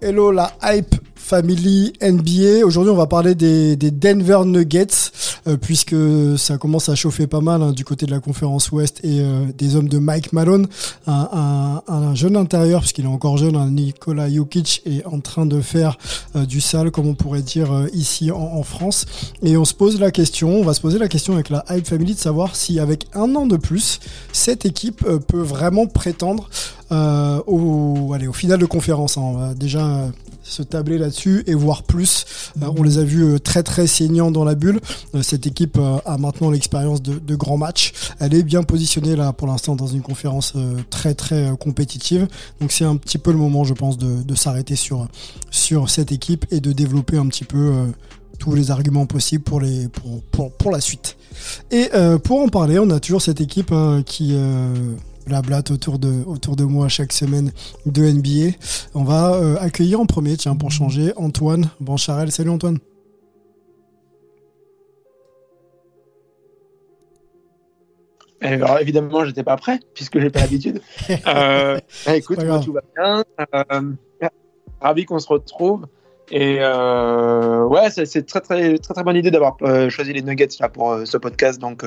Hello la hype family NBA. Aujourd'hui, on va parler des, Denver Nuggets puisque ça commence à chauffer pas mal hein, du côté de la conférence Ouest et euh, des hommes de Mike Malone, un, un, un jeune intérieur puisqu'il est encore jeune. Hein, Nikola Jokic est en train de faire euh, du sale, comme on pourrait dire ici en, France. Et on se pose la question, on va se poser la question avec la hype family de savoir si avec un an de plus, cette équipe peut vraiment prétendre euh, au, allez, au final de conférence. Hein. On va déjà se tabler là-dessus et voir plus. Euh, on les a vus très très saignants dans la bulle. Euh, cette équipe a maintenant l'expérience de, grands matchs. Elle est bien positionnée là pour l'instant dans une conférence très très compétitive. Donc c'est un petit peu le moment, je pense, de, s'arrêter sur sur cette équipe et de développer un petit peu tous les arguments possibles pour, les, pour, pour, pour la suite. Et euh, pour en parler, on a toujours cette équipe qui euh, blablate autour de, autour de moi chaque semaine de NBA. On va euh, accueillir en premier, tiens, pour changer, Antoine Bancharel. Salut Antoine. Alors évidemment, j'étais pas prêt puisque j'ai pas l'habitude. euh, écoute, moi, tout va bien. Euh, ravi qu'on se retrouve. Et euh, ouais, c'est très, très très très bonne idée d'avoir choisi les Nuggets là pour ce podcast. Donc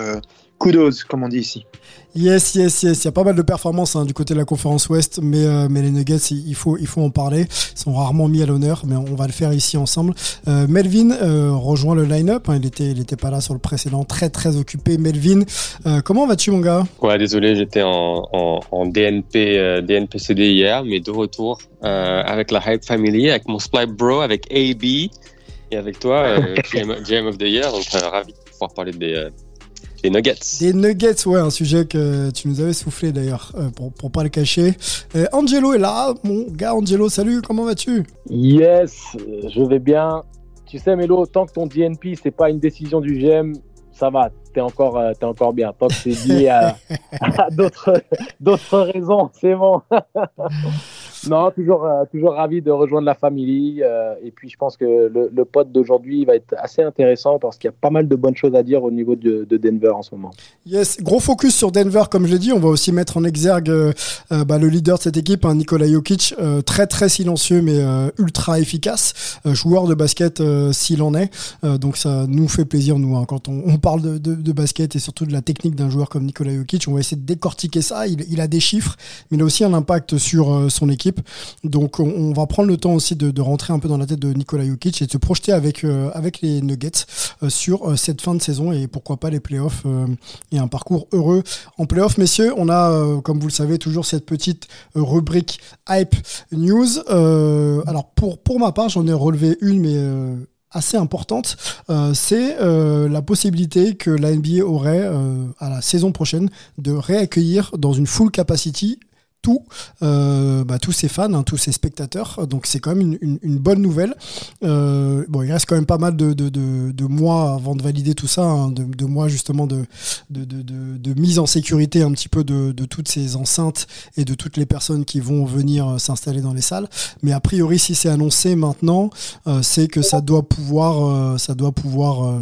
kudos, comme on dit ici. Yes, yes, yes. Il y a pas mal de performances hein, du côté de la conférence Ouest, mais euh, mais les Nuggets, il faut il faut en parler. Ils sont rarement mis à l'honneur, mais on va le faire ici ensemble. Euh, Melvin rejoint le line-up. Hein, il était il était pas là sur le précédent, très très occupé. Melvin, comment vas-tu mon gars? Ouais, désolé, j'étais en, en, en DNP DNPCD hier, mais de retour avec la Hype Family, avec mon Split Bro, avec AB et avec toi, GM, GM, of the Year. Donc ravi de pouvoir parler des des nuggets. Des nuggets, ouais, un sujet que tu nous avais soufflé d'ailleurs, euh, pour, pour pas le cacher. Euh, Angelo est là, mon gars Angelo, salut, comment vas-tu? Yes, je vais bien. Tu sais, Mélo, tant que ton DNP, c'est pas une décision du GM, ça va, t'es encore, euh, es encore bien. Tant que c'est lié à, à d'autres, d'autres raisons, c'est bon. Non, toujours, euh, toujours ravi de rejoindre la famille. Euh, et puis, je pense que le, le pote d'aujourd'hui va être assez intéressant parce qu'il y a pas mal de bonnes choses à dire au niveau de, de, Denver en ce moment. Yes, gros focus sur Denver, comme je l'ai dit. On va aussi mettre en exergue euh, bah, le leader de cette équipe, hein, Nikola Jokic, euh, très très silencieux mais euh, ultra efficace, joueur de basket s'il en est. donc, ça nous fait plaisir, nous, hein, quand on, on parle de, de, de, basket et surtout de la technique d'un joueur comme Nikola Jokic. On va essayer de décortiquer ça. Il, il, a des chiffres, mais il a aussi un impact sur son équipe. Donc on, va prendre le temps aussi de, rentrer un peu dans la tête de Nikola Jokic et de se projeter avec, euh, les Nuggets euh, sur euh, cette fin de saison et pourquoi pas les playoffs et un parcours heureux en playoffs. Messieurs, on a, comme vous le savez, toujours cette petite rubrique Hype News. alors pour, ma part, j'en ai relevé une, mais assez importante, c'est la possibilité que la NBA aurait à la saison prochaine de réaccueillir dans une full capacity tout, euh, bah, tous ces fans, hein, tous ces spectateurs. Donc c'est quand même une, bonne nouvelle. Euh, bon, il reste quand même pas mal de, mois avant de valider tout ça, hein, de, mois justement de, mise en sécurité un petit peu de, toutes ces enceintes et de toutes les personnes qui vont venir euh, s'installer dans les salles. Mais a priori, si c'est annoncé maintenant, c'est que ça doit pouvoir, ça doit pouvoir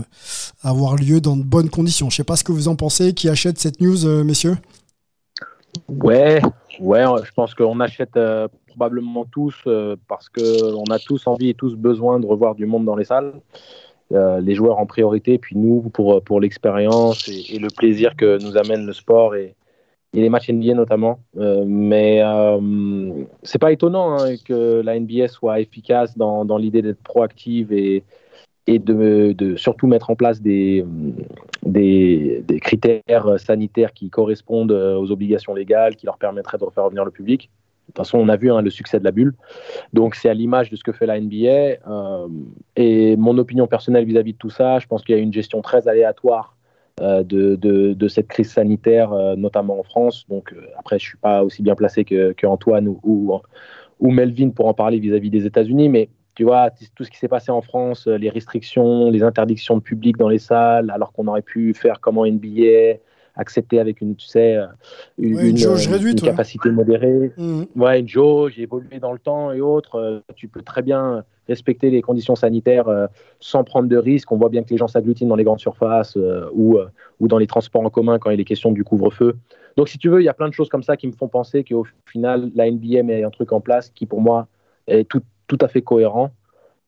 avoir lieu dans de bonnes conditions. Je sais pas ce que vous en pensez. Qui achète cette news, messieurs? Ouais, ouais, je pense qu'on achète euh, probablement tous euh, parce qu'on a tous envie et tous besoin de revoir du monde dans les salles. Euh, les joueurs en priorité, puis nous pour, pour l'expérience et, le plaisir que nous amène le sport et, les matchs NBA notamment. Mais c'est pas étonnant hein, que la NBA soit efficace dans, dans l'idée d'être proactive et, et de, de, surtout mettre en place des, des, critères sanitaires qui correspondent aux obligations légales, qui leur permettraient de refaire revenir le public. De toute façon, on a vu hein, le succès de la bulle. Donc, c'est à l'image de ce que fait la NBA. Euh, et mon opinion personnelle vis-à-vis de tout ça, je pense qu'il y a une gestion très aléatoire euh, de, cette crise sanitaire, euh, notamment en France. Donc, après, je ne suis pas aussi bien placé que, Antoine ou, Melvin pour en parler vis-à-vis des États-Unis. Mais tu vois, tout ce qui s'est passé en France, les restrictions, les interdictions de public dans les salles, alors qu'on aurait pu faire comme en NBA, accepter avec une, tu sais, euh, une, une, une capacité modérée. Mmh. Ouais, une jauge, évoluer dans le temps et autres. Euh, tu peux très bien respecter les conditions sanitaires euh, sans prendre de risques. On voit bien que les gens s'agglutinent dans les grandes surfaces ou, ou dans les transports en commun quand il est question du couvre-feu. Donc, si tu veux, il y a plein de choses comme ça qui me font penser qu'au final, la NBA met un truc en place qui, pour moi, est tout, tout à fait cohérent.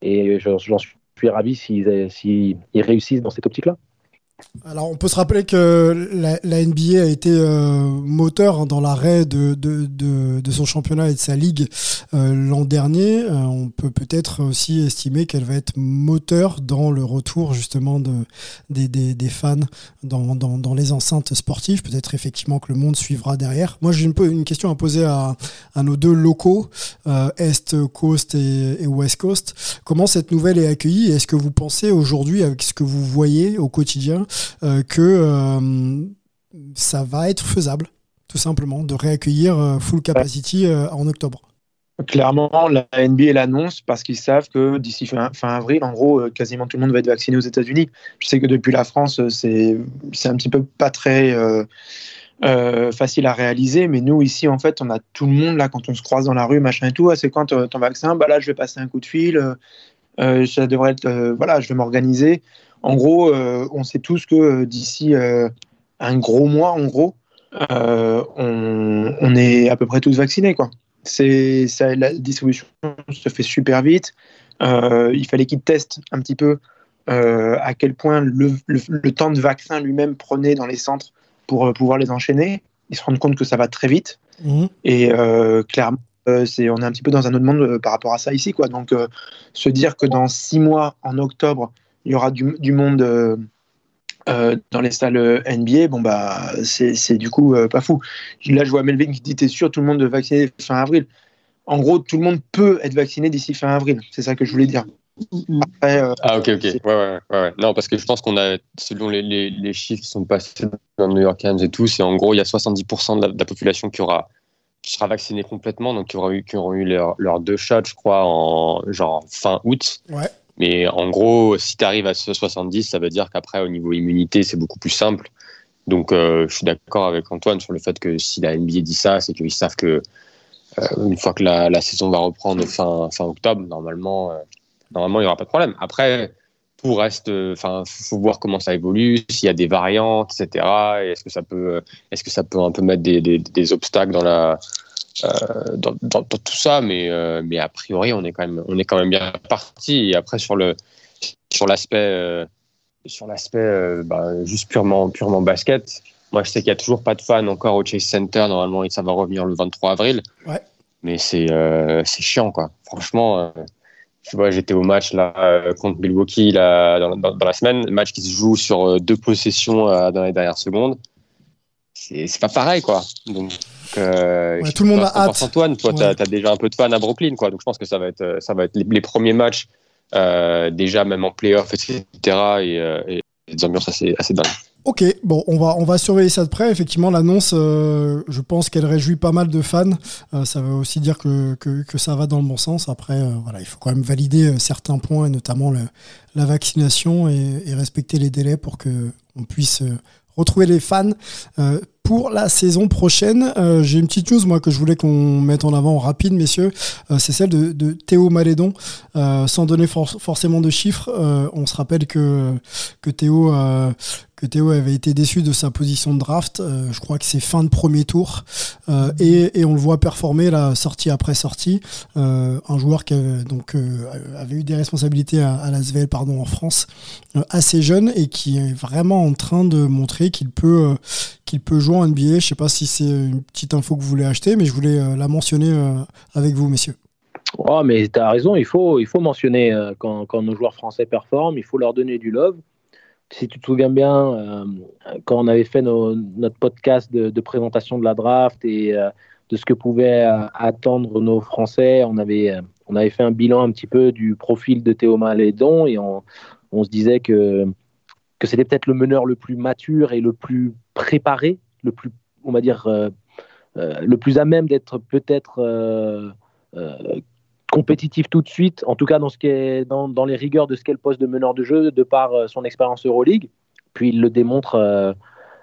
Et j'en suis ravi s'ils réussissent dans cette optique-là. Alors, on peut se rappeler que la, NBA a été euh, moteur hein, dans l'arrêt de, son championnat et de sa ligue euh, l'an dernier. Euh, on peut peut-être aussi estimer qu'elle va être moteur dans le retour justement de, des, fans dans, les enceintes sportives. Peut-être effectivement que le monde suivra derrière. Moi, j'ai une, question à poser à, nos deux locaux, Est Coast et, et, West Coast. Comment cette nouvelle est accueillie? Est-ce que vous pensez aujourd'hui, avec ce que vous voyez au quotidien, que euh, ça va être faisable, tout simplement, de réaccueillir euh, full capacity en octobre. Clairement, la NBA l'annonce parce qu'ils savent que d'ici fin, avril, en gros, quasiment tout le monde va être vacciné aux États-Unis. Je sais que depuis la France, c'est un petit peu pas très facile à réaliser, mais nous ici, en fait, on a tout le monde là quand on se croise dans la rue, machin et tout. Ah, c'est quand ton vaccin? Bah là, je vais passer un coup de fil. ça devrait être, voilà, je vais m'organiser. En gros, euh, on sait tous que euh, d'ici euh, un gros mois, en gros, on, est à peu près tous vaccinés. Quoi. C'est, la distribution se fait super vite. il fallait qu'ils testent un petit peu à quel point le, temps de vaccin lui-même prenait dans les centres pour pouvoir les enchaîner. Ils se rendent compte que ça va très vite. Mmh. Et clairement, c'est, on est un petit peu dans un autre monde par rapport à ça ici. Quoi. Donc, se dire que dans six mois, en octobre, il y aura du, monde euh, euh, dans les salles NBA, bon bah c'est du coup euh, pas fou. Là, je vois Melvin qui dit T'es sûr, tout le monde est vacciné fin avril En gros, tout le monde peut être vacciné d'ici fin avril. C'est ça que je voulais dire. ah, ok, ok. Ouais, ouais, ouais, Non, parce que je pense qu'on a, selon les, les, chiffres qui sont passés dans le New York Times et tout, c'est en gros, il y a 70% de la, population qui aura qui sera vaccinée complètement, donc qui aura eu, qui auront eu leurs leur deux shots, je crois, en genre fin août. Ouais. Mais en gros, si tu arrives à ce 70, ça veut dire qu'après, au niveau immunité, c'est beaucoup plus simple. Donc, euh, je suis d'accord avec Antoine sur le fait que si la NBA dit ça, c'est qu'ils savent que euh, une fois que la, saison va reprendre fin, octobre, normalement, euh, normalement, il n'y aura pas de problème. Après, tout reste, enfin, faut voir comment ça évolue, s'il y a des variantes, etc. Est-ce que ça peut, est-ce que ça peut un peu mettre des obstacles dans la, euh, dans, dans, tout ça, mais, euh, mais a priori, on est quand même, on est quand même bien parti. Et après, sur le sur l'aspect euh, sur l'aspect bah, juste purement purement basket, moi, je sais qu'il n'y a toujours pas de fans encore au Chase Center. Normalement, ça va revenir le 23 avril. Ouais. Mais c'est c'est chiant, quoi. Franchement, tu vois, j'étais au match là contre Milwaukee là, dans, dans, la semaine, match qui se joue sur deux possessions dans les dernières secondes. C'est pas pareil, quoi. Donc, euh, tout le monde a hâte. Antoine, toi, tu as, déjà un peu de fans à Brooklyn, quoi. Donc je pense que ça va être, ça va être les, premiers matchs, euh, déjà même en playoff, etc. Et, euh, et des ambiances assez, assez dingues. Ok, bon, on va, on va surveiller ça de près. Effectivement, l'annonce, je pense qu'elle réjouit pas mal de fans. ça veut aussi dire que, que, que, ça va dans le bon sens. Après, voilà, il faut quand même valider certains points, notamment le, la vaccination et, et, respecter les délais pour qu'on puisse retrouver les fans euh, pour la saison prochaine. Euh, j'ai une petite news moi que je voulais qu'on mette en avant rapide, messieurs. Euh, c'est celle de, Théo Malédon. sans donner forcément de chiffres, on se rappelle que, que Théo que Théo avait été déçu de sa position de draft. je crois que c'est fin de premier tour. et, et, on le voit performer la sortie après sortie. un joueur qui avait, donc, avait eu des responsabilités à, à l'Asvel pardon, en France, assez jeune et qui est vraiment en train de montrer qu'il peut, qu'il peut jouer en NBA. Je sais pas si c'est une petite info que vous voulez acheter, mais je voulais euh, la mentionner euh, avec vous, messieurs. Oh, mais tu as raison, il faut, il faut mentionner euh, quand, nos joueurs français performent, il faut leur donner du love. si tu te souviens bien, quand on avait fait notre podcast de, présentation de la draft et de ce que pouvaient attendre nos Français, on avait, on avait fait un bilan un petit peu du profil de Théo Malédon et on se disait que, que c'était peut-être le meneur le plus mature et le plus préparé, le plus, on va dire, le plus à même d'être peut-être compétitif tout de suite, en tout cas dans, ce qui est, dans, les rigueurs de ce qu'est le poste de meneur de jeu, de par euh, son expérience Euroleague. Puis il le démontre, euh,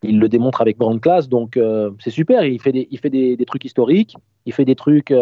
il le démontre avec grande classe, donc euh, c'est super. Il fait, des, il fait des, trucs historiques, il fait des trucs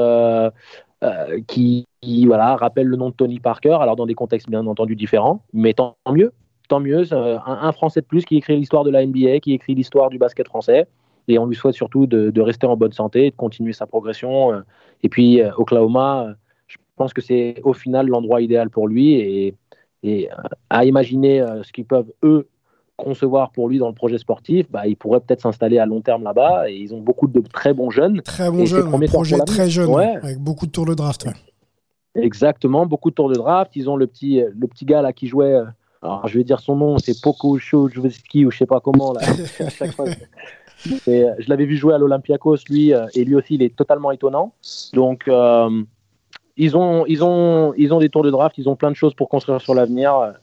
qui, voilà, rappellent le nom de Tony Parker, alors dans des contextes bien entendu différents, mais tant mieux. Tant mieux, un, un, Français de plus qui écrit l'histoire de la NBA, qui écrit l'histoire du basket français, et on lui souhaite surtout de, de rester en bonne santé, de continuer sa progression. et puis Oklahoma, je pense que c'est au final l'endroit idéal pour lui et, et euh, à imaginer euh, ce qu'ils peuvent eux concevoir pour lui dans le projet sportif, bah, il pourrait peut-être s'installer à long terme là-bas et ils ont beaucoup de très bons jeunes. Très bons jeunes, un projet très jeune, avec beaucoup de tours de draft. Exactement, beaucoup de tours de draft. Ils ont le petit, le petit gars là qui jouait, euh, alors je vais dire son nom, c'est Poco Chojovski ou je sais pas comment là. je l'avais vu jouer à l'Olympiakos lui et lui aussi il est totalement étonnant. Donc ils ont, ils, ont, ils ont des tours de draft, ils ont plein de choses pour construire sur l'avenir.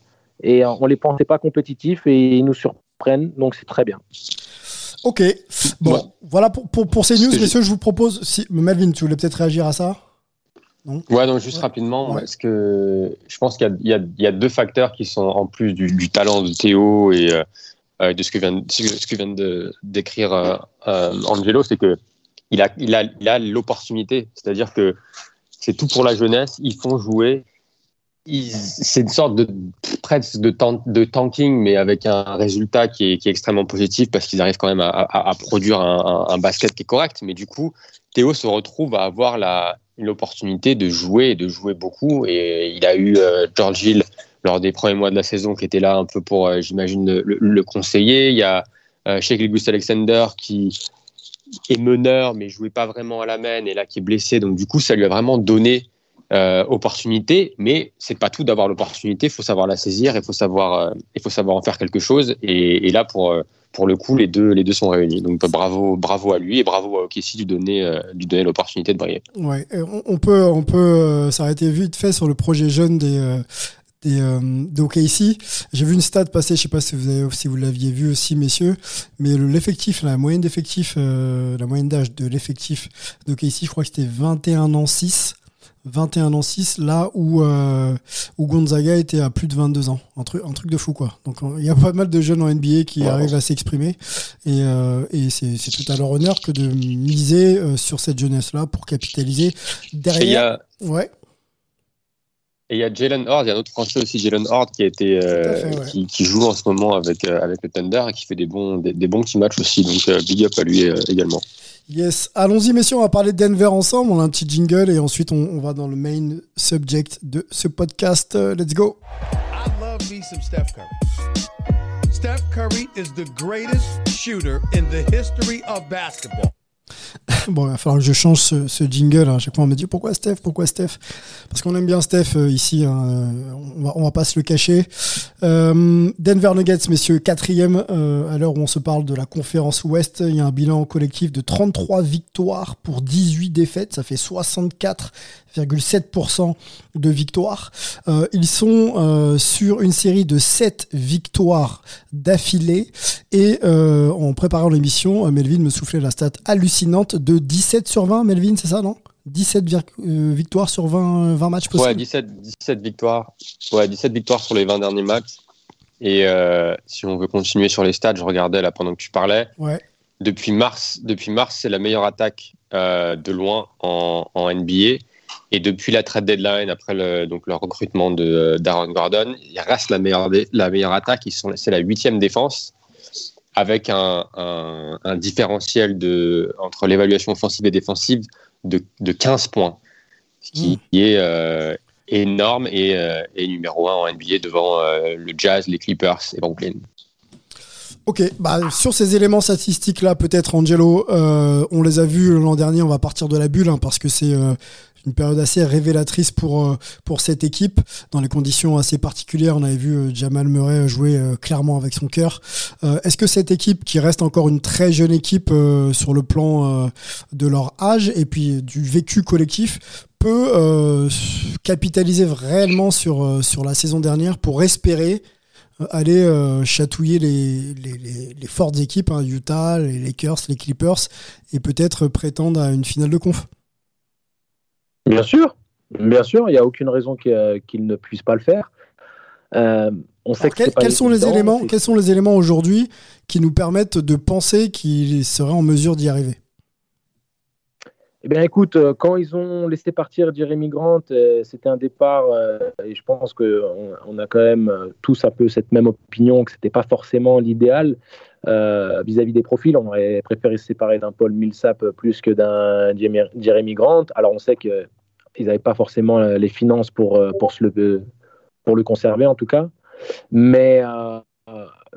Et on les pensait pas compétitifs et ils nous surprennent, donc c'est très bien. Ok. Bon, voilà pour, pour, pour, ces news, messieurs, je vous propose. Si, Melvin, tu voulais peut-être réagir à ça? Non Ouais, donc juste rapidement, parce que je pense qu'il y, y, y, a deux facteurs qui sont en plus du, du talent de Théo et euh, de ce que vient, ce que vient de décrire euh, euh, Angelo, c'est que il a, il a, il a l'opportunité. C'est-à-dire que c'est tout pour la jeunesse. Ils font jouer. C'est une sorte de presque de, de, tanking, mais avec un résultat qui est, qui est extrêmement positif parce qu'ils arrivent quand même à, à, produire un, un, basket qui est correct. Mais du coup, Théo se retrouve à avoir la, l'opportunité de jouer et de jouer beaucoup. Et il a eu euh, George Hill lors des premiers mois de la saison qui était là un peu pour, euh, j'imagine, le, le, conseiller. Il y a euh, Sheikh Alexander qui, est meneur, mais jouait pas vraiment à la main, et là qui est blessé. Donc du coup, ça lui a vraiment donné euh, opportunité, mais c'est pas tout d'avoir l'opportunité. Il faut savoir la saisir, il faut savoir, il faut savoir en faire quelque chose. Et, là, pour pour le coup, les deux les deux sont réunis. Donc bravo bravo à lui et bravo à Okessi de lui donner lui donner l'opportunité de briller. Ouais, on, peut on peut s'arrêter vite fait sur le projet jeune des et donc ici, j'ai vu une stat passer, je sais pas si vous avez, si vous l'aviez vu aussi, messieurs, mais l'effectif, la moyenne d'effectif, euh, la moyenne d'âge de l'effectif de ici, je crois que c'était 21 ans 6. 21 ans 6, là où, euh, où Gonzaga était à plus de 22 ans. Un truc, un truc de fou, quoi. Donc, il y a pas mal de jeunes en NBA qui arrivent à s'exprimer. Et, euh, et c'est tout à leur honneur que de miser sur cette jeunesse-là pour capitaliser derrière. Ouais. Et il y a Jalen Horde, il y a un autre français aussi, Jalen Horde, qui, a été, euh, qui, qui, joue en ce moment avec, euh, avec le Thunder et qui fait des bons, des, des bons petits matchs aussi. Donc, euh, big up à lui également. Yes, allons-y messieurs, on va parler de Denver ensemble. On a un petit jingle et ensuite on, on va dans le main subject de ce podcast. let's go. I love me some Steph Curry. Steph Curry is the greatest shooter in the history of basketball. bon, il va falloir que je change ce, jingle. Hein. À chaque fois, on me dit pourquoi Steph Pourquoi Steph? Parce qu'on aime bien Steph euh, ici. Hein. On, va, on va pas se le cacher. Euh, Denver Nuggets, messieurs, quatrième euh, à l'heure où on se parle de la conférence Ouest. Il y a un bilan collectif de 33 victoires pour 18 défaites. Ça fait 64,7% de victoires. ils sont sur une série de 7 victoires d'affilée. Et en préparant l'émission, Melvin me soufflait la stat hallucinante de 17 sur 20, Melvin, c'est ça, non? 17 euh, victoires sur 20, 20 matchs possibles? Ouais, 17, 17, victoires. Ouais, 17 victoires sur les 20 derniers matchs. Et euh, si on veut continuer sur les stats, je regardais là pendant que tu parlais. Ouais. Depuis mars, depuis mars c'est la meilleure attaque euh, de loin en, en, NBA. Et depuis la trade deadline, après le, donc le recrutement de d'Aaron Gordon, il reste la meilleure, la meilleure attaque. C'est la huitième défense avec un, un, un, différentiel de, entre l'évaluation offensive et défensive de, de 15 points, ce qui mmh. est euh, énorme et, euh, et, numéro un en NBA devant euh, le Jazz, les Clippers et Brooklyn. Ok, bah, sur ces éléments statistiques-là, peut-être Angelo, euh, on les a vus l'an dernier, on va partir de la bulle, hein, parce que c'est euh, une période assez révélatrice pour, euh, pour cette équipe, dans les conditions assez particulières. On avait vu Jamal Murray jouer clairement avec son cœur. Est-ce que cette équipe, qui reste encore une très jeune équipe sur le plan de leur âge et puis du vécu collectif, peut capitaliser réellement sur, sur la saison dernière pour espérer aller euh, chatouiller les, les, fortes équipes, hein, Utah, les Lakers, les Clippers, et peut-être prétendre à une finale de conf. Bien sûr, bien sûr, il n'y a aucune raison qu'ils ne puissent pas le faire. Euh, on sait quels, sont les éléments, quels sont les éléments aujourd'hui qui nous permettent de penser qu'ils seraient en mesure d'y arriver? Eh bien, écoute, euh, quand ils ont laissé partir Jeremy Grant, euh, c'était un départ, euh, et je pense qu'on on a quand même tous un peu cette même opinion que ce n'était pas forcément l'idéal vis-à-vis des profils. On aurait préféré se séparer d'un Paul Millsap plus que d'un Jeremy Grant. Alors, on sait qu'ils n'avaient pas forcément les finances pour, pour, le, pour le conserver, en tout cas. Mais,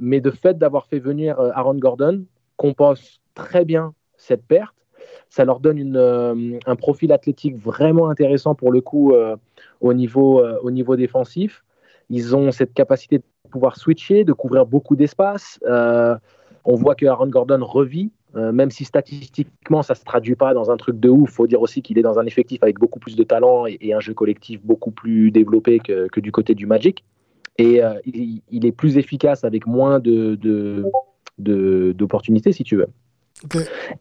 mais de fait d'avoir fait venir Aaron Gordon, compense très bien cette perte ça leur donne euh, un profil athlétique vraiment intéressant pour le coup euh, au, niveau, euh, au niveau défensif. Ils ont cette capacité de pouvoir switcher, de couvrir beaucoup d'espace. on voit que Aaron Gordon revit, même si statistiquement ça ne se traduit pas dans un truc de ouf. Il faut dire aussi qu'il est dans un effectif avec beaucoup plus de talent et, un jeu collectif beaucoup plus développé que, du côté du Magic. Et il, est plus efficace avec moins d'opportunités, si tu veux.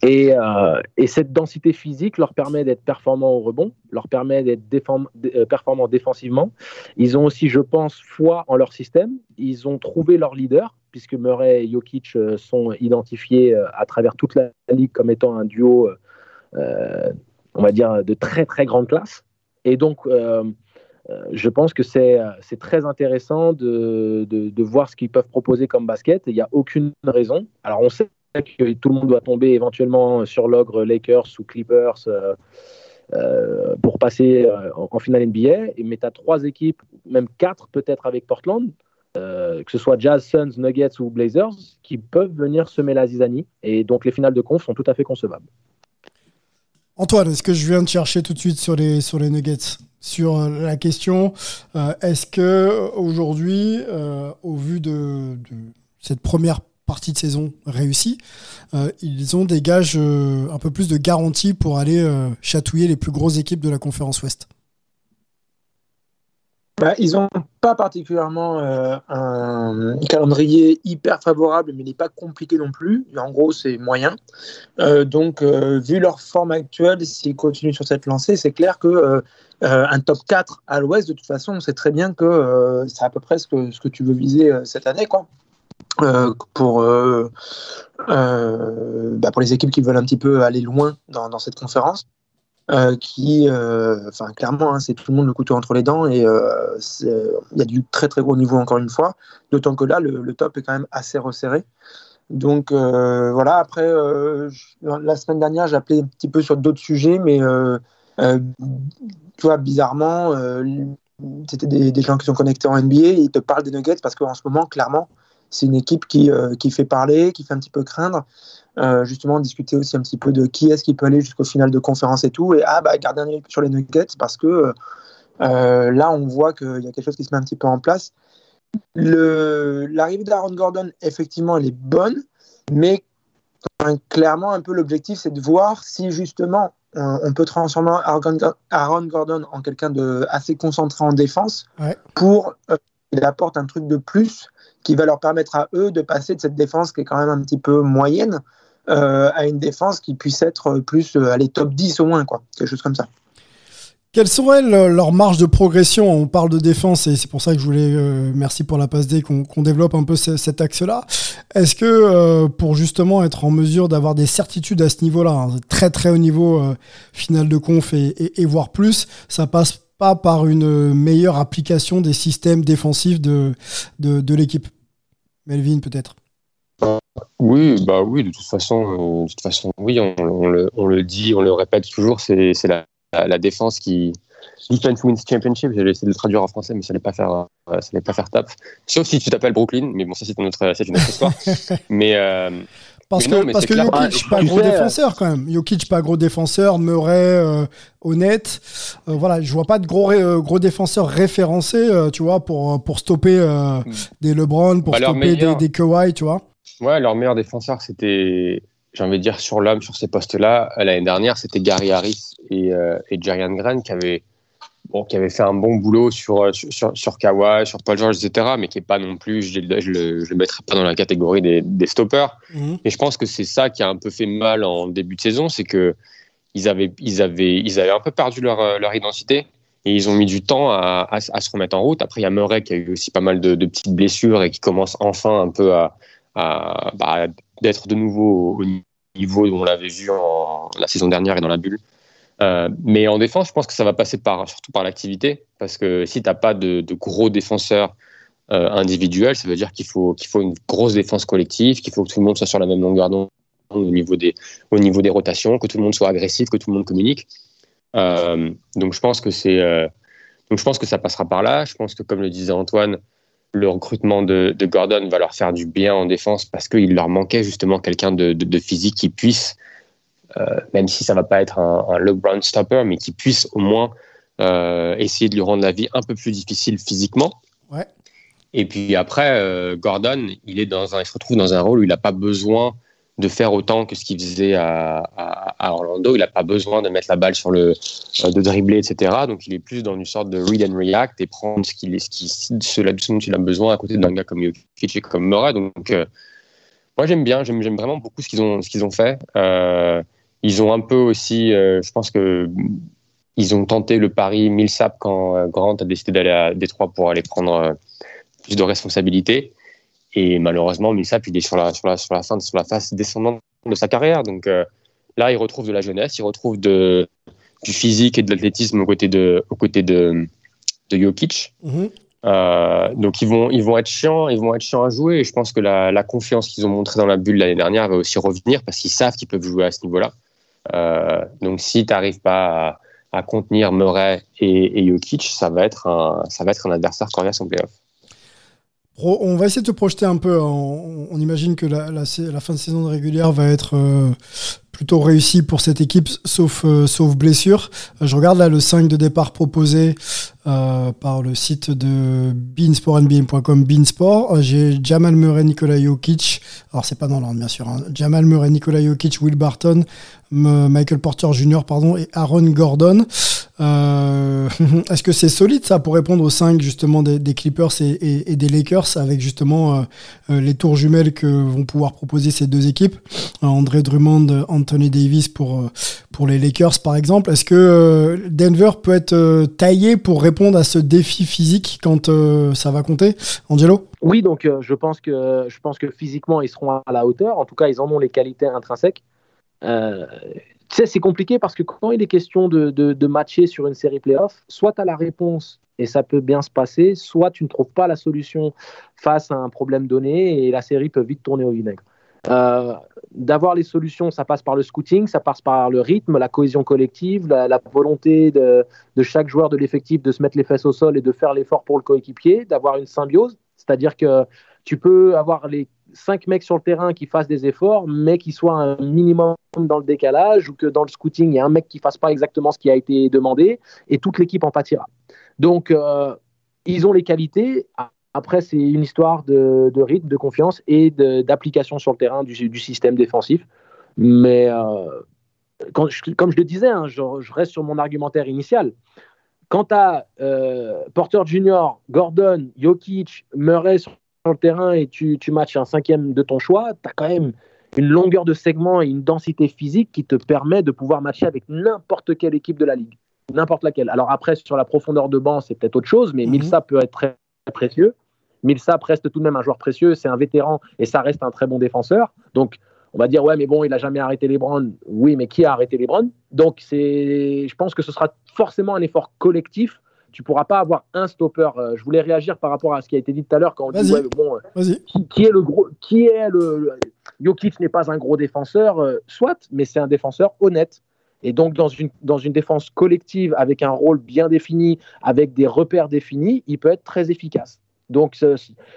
Et, euh, et, cette densité physique leur permet d'être performants au rebond, leur permet d'être euh, performants défensivement. Ils ont aussi, je pense, foi en leur système. Ils ont trouvé leur leader, puisque Murray et Jokic euh, sont identifiés à travers toute la ligue comme étant un duo, on va dire, de très très grande classe. Et donc, je pense que c'est très intéressant de voir ce qu'ils peuvent proposer comme basket. Il n'y a aucune raison. Alors, on sait que tout le monde doit tomber éventuellement sur l'ogre Lakers ou Clippers euh, euh, pour passer euh, en, finale NBA. Mais tu as trois équipes, même quatre peut-être avec Portland, que ce soit Jazz, Suns, Nuggets ou Blazers, qui peuvent venir semer la zizanie. Et donc les finales de conf sont tout à fait concevables. Antoine, est-ce que je viens de chercher tout de suite sur les, sur les Nuggets? Sur la question est-ce que aujourd'hui, au vu de, de cette première partie de saison réussie, euh, ils ont des gages euh, un peu plus de garantie pour aller euh, chatouiller les plus grosses équipes de la conférence Ouest. Bah, ils n'ont pas particulièrement un calendrier hyper favorable, mais il n'est pas compliqué non plus. En gros, c'est moyen. donc, vu leur forme actuelle, s'ils continuent sur cette lancée, c'est clair que un top 4 à l'Ouest, de toute façon, on sait très bien que c'est à peu près ce que, ce que tu veux viser cette année. Quoi. Euh, pour, euh, euh, bah, pour les équipes qui veulent un petit peu aller loin dans, cette conférence. qui, enfin, clairement, hein, c'est tout le monde le couteau entre les dents et il y a du très très gros niveau encore une fois. D'autant que là, le, top est quand même assez resserré. Donc voilà. Après, la semaine dernière, j'ai appelé un petit peu sur d'autres sujets, mais tu vois, bizarrement, c'était des, des, gens qui sont connectés en NBA, ils te parlent des Nuggets parce qu'en ce moment, clairement, c'est une équipe qui, euh, qui, fait parler, qui fait un petit peu craindre. Euh, justement, discuter aussi un petit peu de qui est-ce qui peut aller jusqu'au final de conférence et tout. Et ah, bah, garder un œil sur les Nuggets parce que euh, là, on voit qu'il y a quelque chose qui se met un petit peu en place. L'arrivée d'Aaron Gordon, effectivement, elle est bonne, mais clairement, un peu l'objectif, c'est de voir si justement on peut transformer Aaron Gordon en quelqu'un de assez concentré en défense pour qu'il apporte un truc de plus qui va leur permettre à eux de passer de cette défense qui est quand même un petit peu moyenne euh, à une défense qui puisse être plus euh, aller top 10 au moins, quoi, quelque chose comme ça. Quelles seraient leurs marges de progression? On parle de défense et c'est pour ça que je voulais, euh, merci pour la passe D, qu'on développe un peu cet axe-là. Est-ce que pour justement être en mesure d'avoir des certitudes à ce niveau-là, hein, très très haut niveau final de conf et, et, voire plus, ça passe pas par une meilleure application des systèmes défensifs de, de l'équipe? Melvin, peut-être oui, bah oui, de toute façon, de toute façon, oui, on, le, dit, on le répète toujours, c'est la, la, défense qui, Defense Wins Championship. J'ai essayé de le traduire en français, mais ça n'allait pas faire, euh, ça n'allait pas faire top. Sauf si tu t'appelles Brooklyn, mais bon, ça c'est une autre, c'est une autre histoire. mais euh, parce mais non, que, mais parce que clair. Jokic, pas gros sais, défenseur quand même. Jokic, pas gros défenseur. Murray, euh, honnête. Euh, voilà, je vois pas de gros, euh, gros défenseurs référencés, euh, tu vois, pour, pour stopper euh, des LeBron, pour Bah, leur stopper des, meilleur- des Kawhi, tu vois. Ouais, leur meilleur défenseur, c'était, j'ai envie de dire, sur l'homme, sur ces postes-là, l'année dernière, c'était Gary Harris et, euh, et Jerian Grant qui avaient, bon, qui avaient fait un bon boulot sur, euh, sur, sur, Kawhi, sur Paul George, etc., mais qui est pas non plus, je, le- je le, le mettrais pas dans la catégorie des, des stoppers. Mhm. Et je pense que c'est ça qui a un peu fait mal en début de saison, c'est que ils avaient, ils avaient, ils avaient un peu perdu leur, euh, leur identité et ils ont mis du temps à, à, à se remettre en route. Après, il y a Murray qui a eu aussi pas mal de, de petites blessures et qui commence enfin un peu à, à bah, d'être de nouveau au niveau où on l'avait vu en, la saison dernière et dans la bulle. Euh, mais en défense, je pense que ça va passer par, surtout par l'activité, parce que si tu n'as pas de, gros défenseurs euh, individuels, ça veut dire qu'il faut, qu'il faut une grosse défense collective, qu'il faut que tout le monde soit sur la même longueur d'onde au niveau, des, au niveau des rotations, que tout le monde soit agressif, que tout le monde communique. Euh, donc je pense que c'est, donc je pense que ça passera par là. Je pense que comme le disait Antoine, le recrutement de, Gordon va leur faire du bien en défense parce qu'il leur manquait justement quelqu'un de, de, physique qui puisse, même si ça va pas être un, un LeBron stopper, mais qui puisse au moins euh, essayer de lui rendre la vie un peu plus difficile physiquement. Ouais. Et puis après, euh, Gordon, il est dans un, il se retrouve dans un rôle où il n'a pas besoin de faire autant que ce qu'il faisait à, à, à Orlando. Il n'a pas besoin de mettre la balle sur le, euh, de dribbler, etc. Donc il est plus dans une sorte de read and react et prendre ce qu'il, ce qui, ce dont il a besoin à côté d'un gars comme Jokic et comme Murray. Donc euh, moi j'aime bien, j'aime, j'aime vraiment beaucoup ce qu'ils ont, ce qu'ils ont fait. Euh, ils ont un peu aussi, euh, je pense que ils ont tenté le pari Millsap quand euh, Grant a décidé d'aller à Détroit pour aller prendre euh, plus de responsabilités. Et malheureusement, Millsap, il est sur la, sur la, sur la fin, sur la phase descendante de sa carrière. Donc euh, là, il retrouve de la jeunesse, il retrouve de, du physique et de l'athlétisme aux côtés de, aux côtés de, de Jokic. Mhm. Euh, donc ils vont, ils vont être chiants, ils vont être chiants à jouer. Et je pense que la, la confiance qu'ils ont montrée dans la bulle l'année dernière va aussi revenir parce qu'ils savent qu'ils peuvent jouer à ce niveau-là. Euh, donc si tu n'arrives pas à, contenir Murray et, et Jokic, ça va être un, ça va être un adversaire coriace en playoff. On va essayer de te projeter un peu. hein. On, imagine que la fin de saison régulière va être euh, plutôt réussie pour cette équipe, sauf, euh, sauf blessure. Euh, je regarde là le 5 de départ proposé euh, par le site de beansportnbm.com, Beansport. J'ai Jamal Murray, Nikola Jokic. Alors, c'est pas dans l'ordre, bien sûr. hein. Jamal Murray, Nikola Jokic, Will Barton, Michael Porter Jr., pardon, et Aaron Gordon. Est-ce que c'est solide ça pour répondre aux 5 justement des, Clippers et, et- des Lakers avec justement les tours jumelles que vont pouvoir proposer ces deux équipes? André Drummond, euh, Anthony Davis pour, euh, pour les Lakers par exemple. Est-ce que euh, Denver peut être euh, taillé pour répondre à ce défi physique quand ça va compter? Angelo? Oui, donc je, pense que, je pense que physiquement, ils seront à la hauteur. En tout cas, ils en ont les qualités intrinsèques. C'est compliqué parce que quand il est question de, de, de matcher sur une série playoff, soit tu as la réponse et ça peut bien se passer, soit tu ne trouves pas la solution face à un problème donné et la série peut vite tourner au vinaigre. Euh, D'avoir les solutions, ça passe par le scouting, ça passe par le rythme, la cohésion collective, la, volonté de, chaque joueur de l'effectif de se mettre les fesses au sol et de faire l'effort pour le coéquipier, d'avoir une symbiose, c'est-à-dire que tu peux avoir les cinq mecs sur le terrain qui fassent des efforts, mais qui soient un minimum dans le décalage, ou que dans le scouting, il y a un mec qui fasse pas exactement ce qui a été demandé, et toute l'équipe en pâtira. Donc, euh, ils ont les qualités. Après, c'est une histoire de, de, rythme, de confiance et d'application sur le terrain du, du, système défensif. Mais euh, quand je, comme je le disais, hein, je, je, reste sur mon argumentaire initial. Quant à euh, Porter Junior, Gordon, Jokic, Murray sur le terrain et tu, tu matches un cinquième de ton choix, tu as quand même une longueur de segment et une densité physique qui te permet de pouvoir matcher avec n'importe quelle équipe de la ligue. N'importe laquelle. Alors après, sur la profondeur de banc, c'est peut-être autre chose, mais mm -hmm. Millsap peut être très précieux. Millsap reste tout de même un joueur précieux, c'est un vétéran et ça reste un très bon défenseur. Donc, on va dire, ouais, mais bon, il n'a jamais arrêté les Browns. Oui, mais qui a arrêté les Browns Donc, c'est, je pense que ce sera forcément un effort collectif. Tu ne pourras pas avoir un stopper. Euh, je voulais réagir par rapport à ce qui a été dit tout à l'heure quand on dit, ouais, bon, euh, qui, qui, est le gros, qui est le, le Jokic n'est pas un gros défenseur, euh, soit, mais c'est un défenseur honnête. Et donc, dans une, dans une défense collective, avec un rôle bien défini, avec des repères définis, il peut être très efficace. Donc,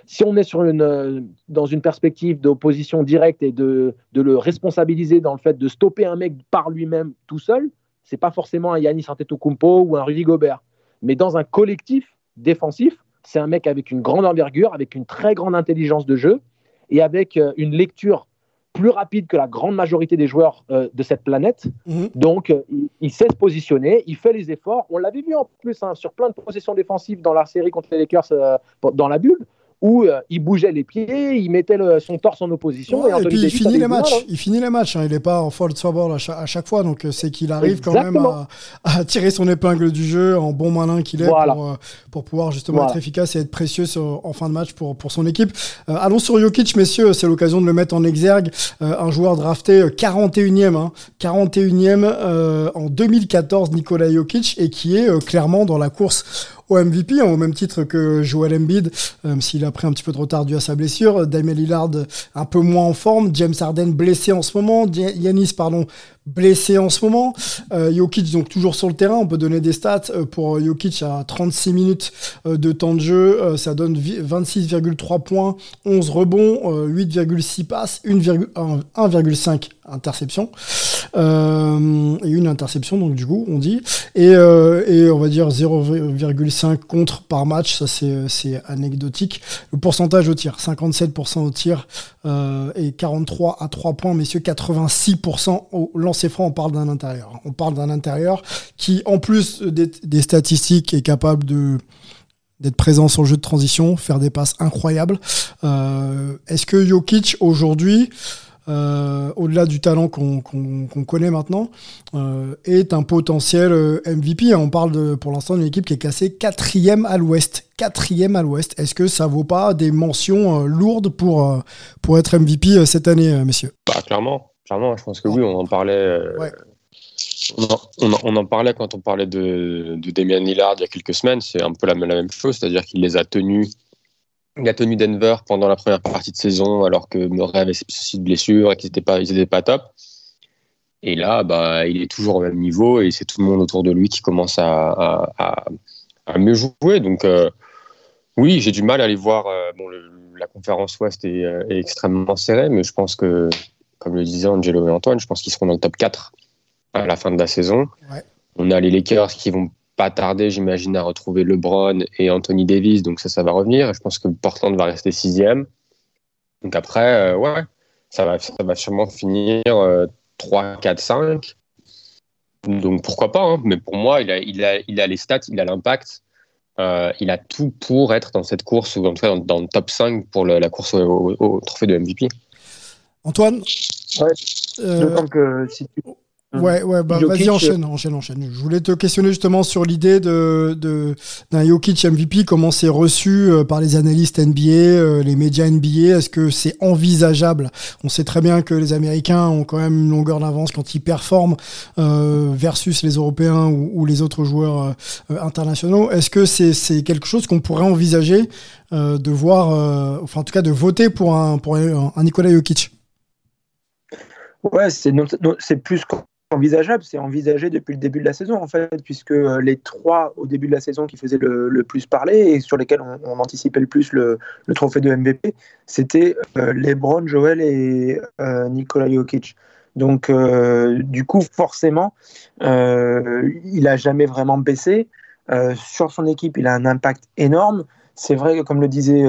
si on est une, dans une perspective d'opposition directe et de, de, le responsabiliser dans le fait de stopper un mec par lui-même tout seul, c'est pas forcément un Yannis Antetokounmpo ou un Rudy Gobert. Mais dans un collectif défensif, c'est un mec avec une grande envergure, avec une très grande intelligence de jeu et avec euh, une lecture plus rapide que la grande majorité des joueurs euh, de cette planète. Mhm. Donc, euh, il, sait se positionner, il fait les efforts. On l'avait vu en plus hein, sur plein de possessions défensives dans la série contre les Lakers dans la bulle où euh, il bougeait les pieds, il mettait son torse en opposition. et, puis il finit, les matchs, il finit les matchs. Il n'est pas en faute sur à, à chaque fois, donc euh, c'est qu'il arrive quand même à, tirer son épingle du jeu en bon malin qu'il est pour, euh, pour, pouvoir justement être efficace et être précieux en fin de match pour, pour son équipe. allons sur Jokic, messieurs, c'est l'occasion de le mettre en exergue. un joueur drafté 41e, hein, 41e en 2014, Nikola Jokic, et qui est clairement dans la course au MVP, hein, au même titre que Joel Embiid, même s'il a pris un petit peu de retard dû à sa blessure. Damien Lillard un peu moins en forme. James Harden blessé en ce moment. Yanis, pardon, blessé en ce moment. Euh, Jokic donc toujours sur le terrain. On peut donner des stats euh, pour Jokic à 36 minutes euh, de temps de jeu. ça donne 26,3 points, 11 rebonds, 8,6 passes, 1,5 interceptions et une interception donc du coup on dit et, on va dire 0,5 contre par match. Ça c'est anecdotique. Le pourcentage au tir 57% au tir et 43 à 3 points. Messieurs 86% au lance c'est franc, on parle d'un intérieur. On parle d'un intérieur qui, en plus des, statistiques, est capable d'être présent sur le jeu de transition, faire des passes incroyables. Euh, est-ce que Jokic aujourd'hui, euh, au-delà du talent qu'on connaît maintenant, euh, est un potentiel MVP On parle pour l'instant d'une équipe qui est classée quatrième à l'Ouest. Quatrième à l'Ouest. Est-ce que ça vaut pas des mentions lourdes pour, être MVP cette année, messieurs? Pas clairement je pense que oui, on en parlait. Euh, on, en, parlait quand on parlait de, de Damian Lillard il y a quelques semaines. C'est un peu la, même chose, c'est-à-dire qu'il les a tenus. Il a tenu Denver pendant la première partie de saison, alors que Murray avait ses soucis de blessure et qu'ils n'étaient pas, pas top. Et là, bah, il est toujours au même niveau et c'est tout le monde autour de lui qui commence à, à, mieux jouer. Donc, euh, oui, j'ai du mal à aller voir. Euh, bon, la conférence Ouest est, est, extrêmement serrée, mais je pense que comme le disaient Angelo et Antoine, je pense qu'ils seront dans le top 4 à la fin de la saison. On a les Lakers qui vont pas tarder, j'imagine, à retrouver LeBron et Anthony Davis, donc ça, ça va revenir. Je pense que Portland va rester sixième. Donc après, euh, ouais, ça va, ça va sûrement finir 3, 4, 5. Donc pourquoi pas, hein. mais pour moi, il a, il, a, il a les stats, il a l'impact, euh, il a tout pour être dans cette course, ou en tout cas dans, le top 5 pour la course au trophée de MVP. Antoine Ouais. Euh, que si tu. Ouais, ouais, bah vas-y, enchaîne, enchaîne, enchaîne. Je voulais te questionner justement sur l'idée de, de, d'un Jokic MVP, comment c'est reçu euh, par les analystes NBA, euh, les médias NBA. Est-ce que c'est envisageable? On sait très bien que les Américains ont quand même une longueur d'avance quand ils performent euh, versus les Européens ou, ou les autres joueurs internationaux. Est-ce que c'est, c'est quelque chose qu'on pourrait envisager de voir, enfin en tout cas de voter pour un, pour un, un Nikola Jokic? Ouais, c'est plus envisageable, c'est envisagé depuis le début de la saison en fait, puisque euh, les trois au début de la saison qui faisaient le, plus parler et sur lesquels on, anticipait le plus le, trophée de MVP, c'était euh, LeBron, Joel et euh, Nikola Jokic. Donc du coup, forcément, il a jamais vraiment baissé. sur son équipe, il a un impact énorme. C'est vrai que comme le disait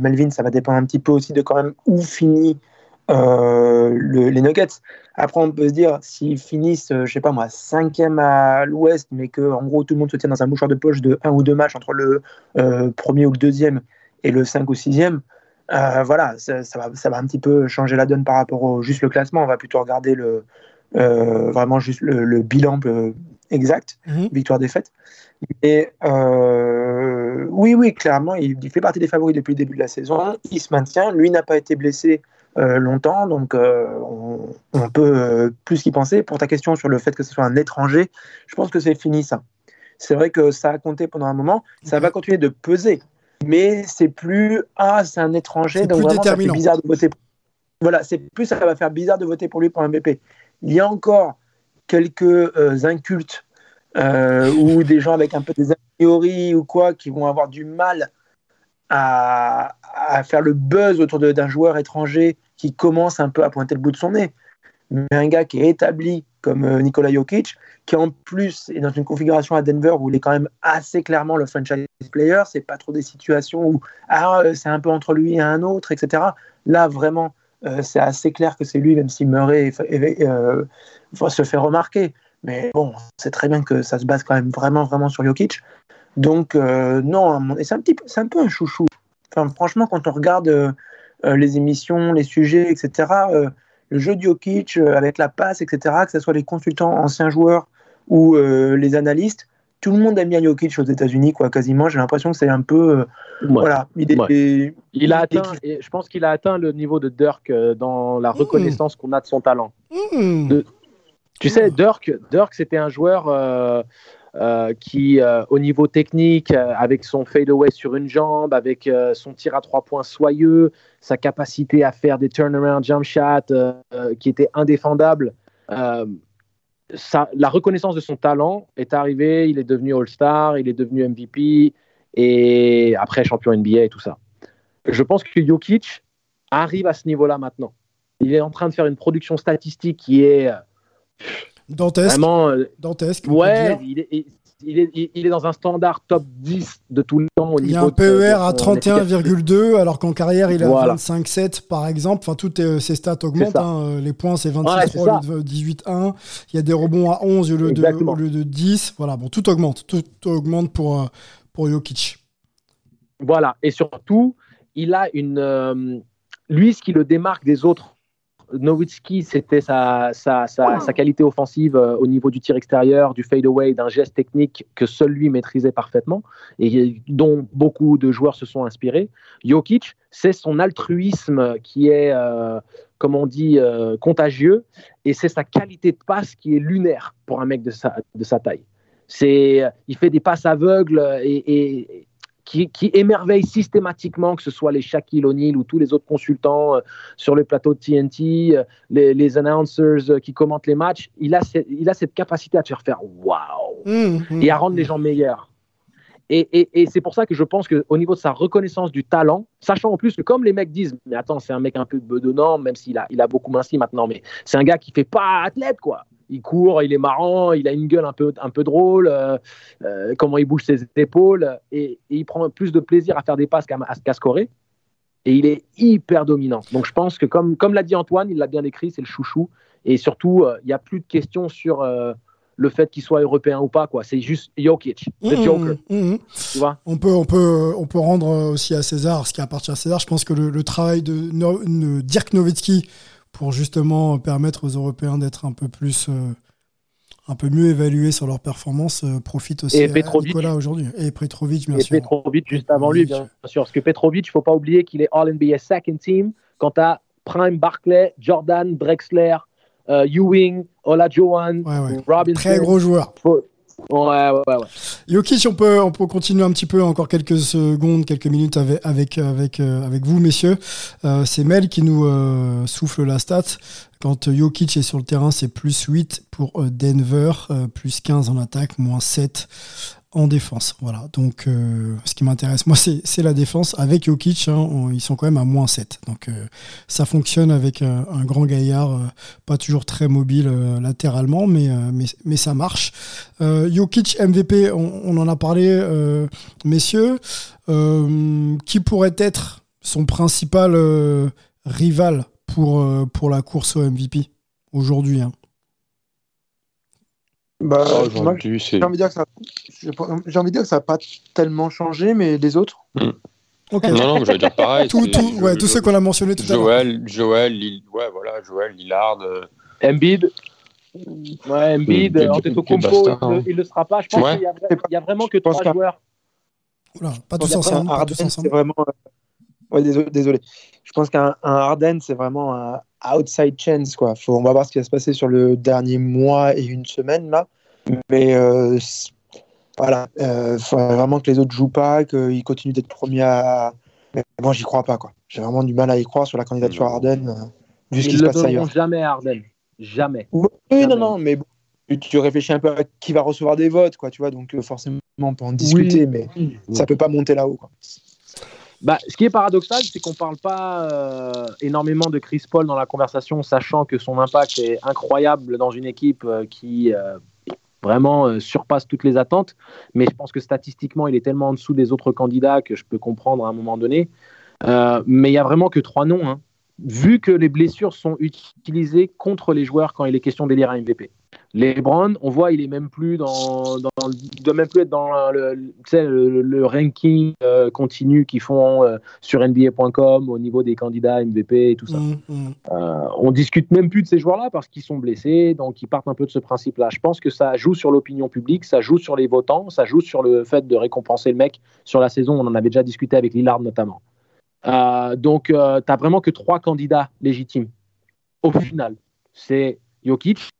Melvin, ça va dépendre un petit peu aussi de quand même où finit euh, les Nuggets. Après, on peut se dire, s'ils finissent, euh, je sais pas moi, cinquième à l'ouest, mais que en gros tout le monde se tient dans un mouchoir de poche de un ou deux matchs entre le euh, premier ou le deuxième et le 5 ou sixième, voilà, ça, va, ça va un petit peu changer la donne par rapport au juste le classement. On va plutôt regarder le, vraiment juste le, bilan exact, mhm. victoire-défaite. Et oui, oui, clairement, il, il, fait partie des favoris depuis le début de la saison. Il se maintient. Lui n'a pas été blessé euh, longtemps, donc euh, on, peut euh, plus y penser. Pour ta question sur le fait que ce soit un étranger, je pense que c'est fini ça. C'est vrai que ça a compté pendant un moment, ça va continuer de peser, mais c'est plus ah c'est un étranger, donc vraiment ça fait bizarre de voter. Voilà, c'est plus ça va faire bizarre de voter pour lui pour un BP. Il y a encore quelques euh, incultes euh, ou des gens avec un peu des a priori ou quoi qui vont avoir du mal à, à faire le buzz autour d'un joueur étranger qui commence un peu à pointer le bout de son nez. Mais un gars qui est établi comme euh, Nikola Jokic, qui en plus est dans une configuration à Denver où il est quand même assez clairement le franchise player, c'est pas trop des situations où ah, euh, c'est un peu entre lui et un autre, etc. Là, vraiment, euh, c'est assez clair que c'est lui, même si Murray se fait remarquer. Mais bon, c'est très bien que ça se base quand même vraiment, vraiment sur Jokic. Donc, non, c'est un, petit un peu un chouchou. Franchement, quand on regarde les émissions, les sujets, etc., euh, le jeu de Jokic euh, avec la passe, etc., que ce soit les consultants, anciens joueurs ou euh, les analystes, tout le monde aime bien Jokic aux États-Unis, quoi, quasiment. J'ai l'impression que c'est un peu. euh, Ouais. Voilà, il est. Ouais. Il a atteint, et je pense qu'il a atteint le niveau de Dirk euh, dans la reconnaissance qu'on a de son talent. De- Tu sais, Dirk, Dirk c'était un joueur euh, euh, qui, euh, au niveau technique, euh, avec son fadeaway sur une jambe, avec son tir à trois points soyeux, sa capacité à faire des turnaround jump shots qui euh, ça- la reconnaissance de son talent est arrivée. Il est devenu All-Star, il est devenu MVP et après champion NBA et tout ça. Je pense que Jokic arrive à ce niveau-là maintenant. Il est en train de faire une production statistique qui est Dantesque. vraiment. euh, Dantesque. ouais, il est, il, est, il est dans un standard top 10 de tout le temps. Au Il y a un PER à son efficacité. 31,2 alors qu'en carrière il est Voilà. à 25,7 par exemple. Enfin, toutes euh, ces stats augmentent. hein. Euh, Les points c'est Ouais, 26,3 c'est ça. au lieu de 18,1. Il y a des rebonds à 11 au lieu, de, au lieu de 10. Voilà, bon, tout augmente. Tout augmente pour, euh, pour Jokic. Voilà. Et surtout, il a une. euh, lui, ce qui le démarque des autres, Nowitzki, c'était sa, sa, sa, sa qualité offensive euh, au niveau du tir extérieur, du fadeaway, d'un geste technique que seul lui maîtrisait parfaitement et dont beaucoup de joueurs se sont inspirés. Jokic, c'est son altruisme qui est, euh, comme on dit, euh, contagieux et c'est sa qualité de passe qui est lunaire pour un mec de sa, de sa taille. C'est, il fait des passes aveugles et, et qui, qui émerveillent systématiquement, que ce soit les Shaquille O'Neal ou tous les autres consultants euh, sur le plateau de TNT, euh, les, les announcers euh, qui commentent les matchs. Il a, cette- il a cette capacité à te faire faire waouh Mmh, mmh. et à rendre les gens meilleurs. Et, et- et c'est pour ça que je pense qu'au niveau de sa reconnaissance du talent, sachant en plus que comme les mecs disent, mais attends, c'est un mec un peu bedonnant, même s'il a, il a beaucoup minci maintenant, mais c'est un gars qui fait pas athlète, quoi. Il court, il est marrant, il a une gueule un peu, un peu drôle, euh, euh, comment il bouge ses épaules, et, et il prend plus de plaisir à faire des passes qu'à qu'à scorer. Et il est hyper dominant. Donc je pense que, comme, comme l'a dit Antoine, il l'a bien décrit, c'est le chouchou. Et surtout, euh, il n'y a plus de questions sur euh, le fait qu'il soit européen ou pas. quoi. C'est juste Jokic, Mmh, Joker. mmh. Tu vois? On peut, on, peut, on peut rendre euh, aussi à César ce qui appartient à César. Je pense que le, le travail de, No- de Dirk Nowitzki pour justement permettre aux Européens d'être un peu plus, euh, un peu mieux évalués sur leur performance euh, profite aussi Et à Petrovic. Nicolas aujourd'hui. Et Petrovic, bien et sûr. Petrovic juste avant lui, bien sûr. Parce que Petrovic, il ne faut pas oublier qu'il est All-NBA second team. Quand tu as Prime Barclay, Jordan, Drexler, euh, Ewing, Olajuwon, Ouais, ouais. Robinson. Très gros joueur. Faut- Ouais, ouais, ouais. ouais. Jokic, on peut, on peut continuer un petit peu, encore quelques secondes, quelques minutes avec, avec, avec, euh, vous, messieurs. Euh, c'est Mel qui nous euh, souffle la stat. Quand Jokic est sur le terrain, c'est plus 8 pour Denver, plus 15 en attaque, moins 7 en défense. Voilà. Donc, euh, ce qui m'intéresse, moi, c'est la défense. Avec Jokic, hein, ils sont quand même à moins 7. Donc, euh, ça fonctionne avec un, un grand gaillard, euh, pas toujours très mobile euh, latéralement, mais, euh, ça marche. Euh, Jokic MVP, on, en a parlé, euh, messieurs. Euh, qui pourrait être son principal euh, rival pour, euh, pour la course au MVP aujourd'hui hein? Bah, Aujourd'hui, c'est. j'ai envie de dire que ça, j'ai pas- envie de dire que ça n'a pas tellement changé, mais les autres. Ok. Non, non, mais j'allais dire pareil. Tout, tout, je- ouais, je- tous ceux qu'on a mentionnés tout à l'heure. Joël, Joël, Lil- ouais, voilà, Joël, Lillard. euh, Embiid. Ouais, Embiid, et- Antetokounmpo, il, hein. le- sera pas. Je pense Ouais. qu'il y, a vra- il y a vraiment que trois joueurs. Oula, pas tous ensemble. Pas tous ensemble. c'est vraiment. euh, Ouais, désolé, désolé. Je pense qu'un un Harden, c'est vraiment un outside chance. Quoi. Faut, on va voir ce qui va se passer sur le dernier mois et une semaine là. Mais euh, voilà, euh, faut vraiment que les autres jouent pas, qu'ils continuent d'être premiers à. Mais bon, j'y crois pas. quoi. J'ai vraiment du mal à y croire sur la candidature Non. Harden, euh, vu ce qui se passe ailleurs. jamais à Harden. Jamais. Oui, Jamais. non, non, mais bon, tu, réfléchis un peu à qui va recevoir des votes, quoi, tu vois. Donc euh, forcément, on peut en discuter, mais ça peut pas monter là-haut. Bah, ce qui est paradoxal, c'est qu'on parle pas euh, énormément de Chris Paul dans la conversation, sachant que son impact est incroyable dans une équipe euh, qui vraiment surpasse toutes les attentes. Mais je pense que statistiquement, il est tellement en dessous des autres candidats que je peux comprendre à un moment donné. mais il y a vraiment que trois noms. Hein vu que les blessures sont utilisées contre les joueurs quand il est question d'élire un MVP. LeBron, on voit, il est même plus dans, dans doit même plus être dans le, le, ranking euh, continu qu'ils font euh, sur NBA.com au niveau des candidats MVP et tout ça. Mmh. Euh, on discute même plus de ces joueurs-là parce qu'ils sont blessés, donc ils partent un peu de ce principe-là. Je pense que ça joue sur l'opinion publique, ça joue sur les votants, ça joue sur le fait de récompenser le mec sur la saison. On en avait déjà discuté avec Lillard notamment. Donc, tu n'as vraiment que trois candidats légitimes au final. C'est Jokic,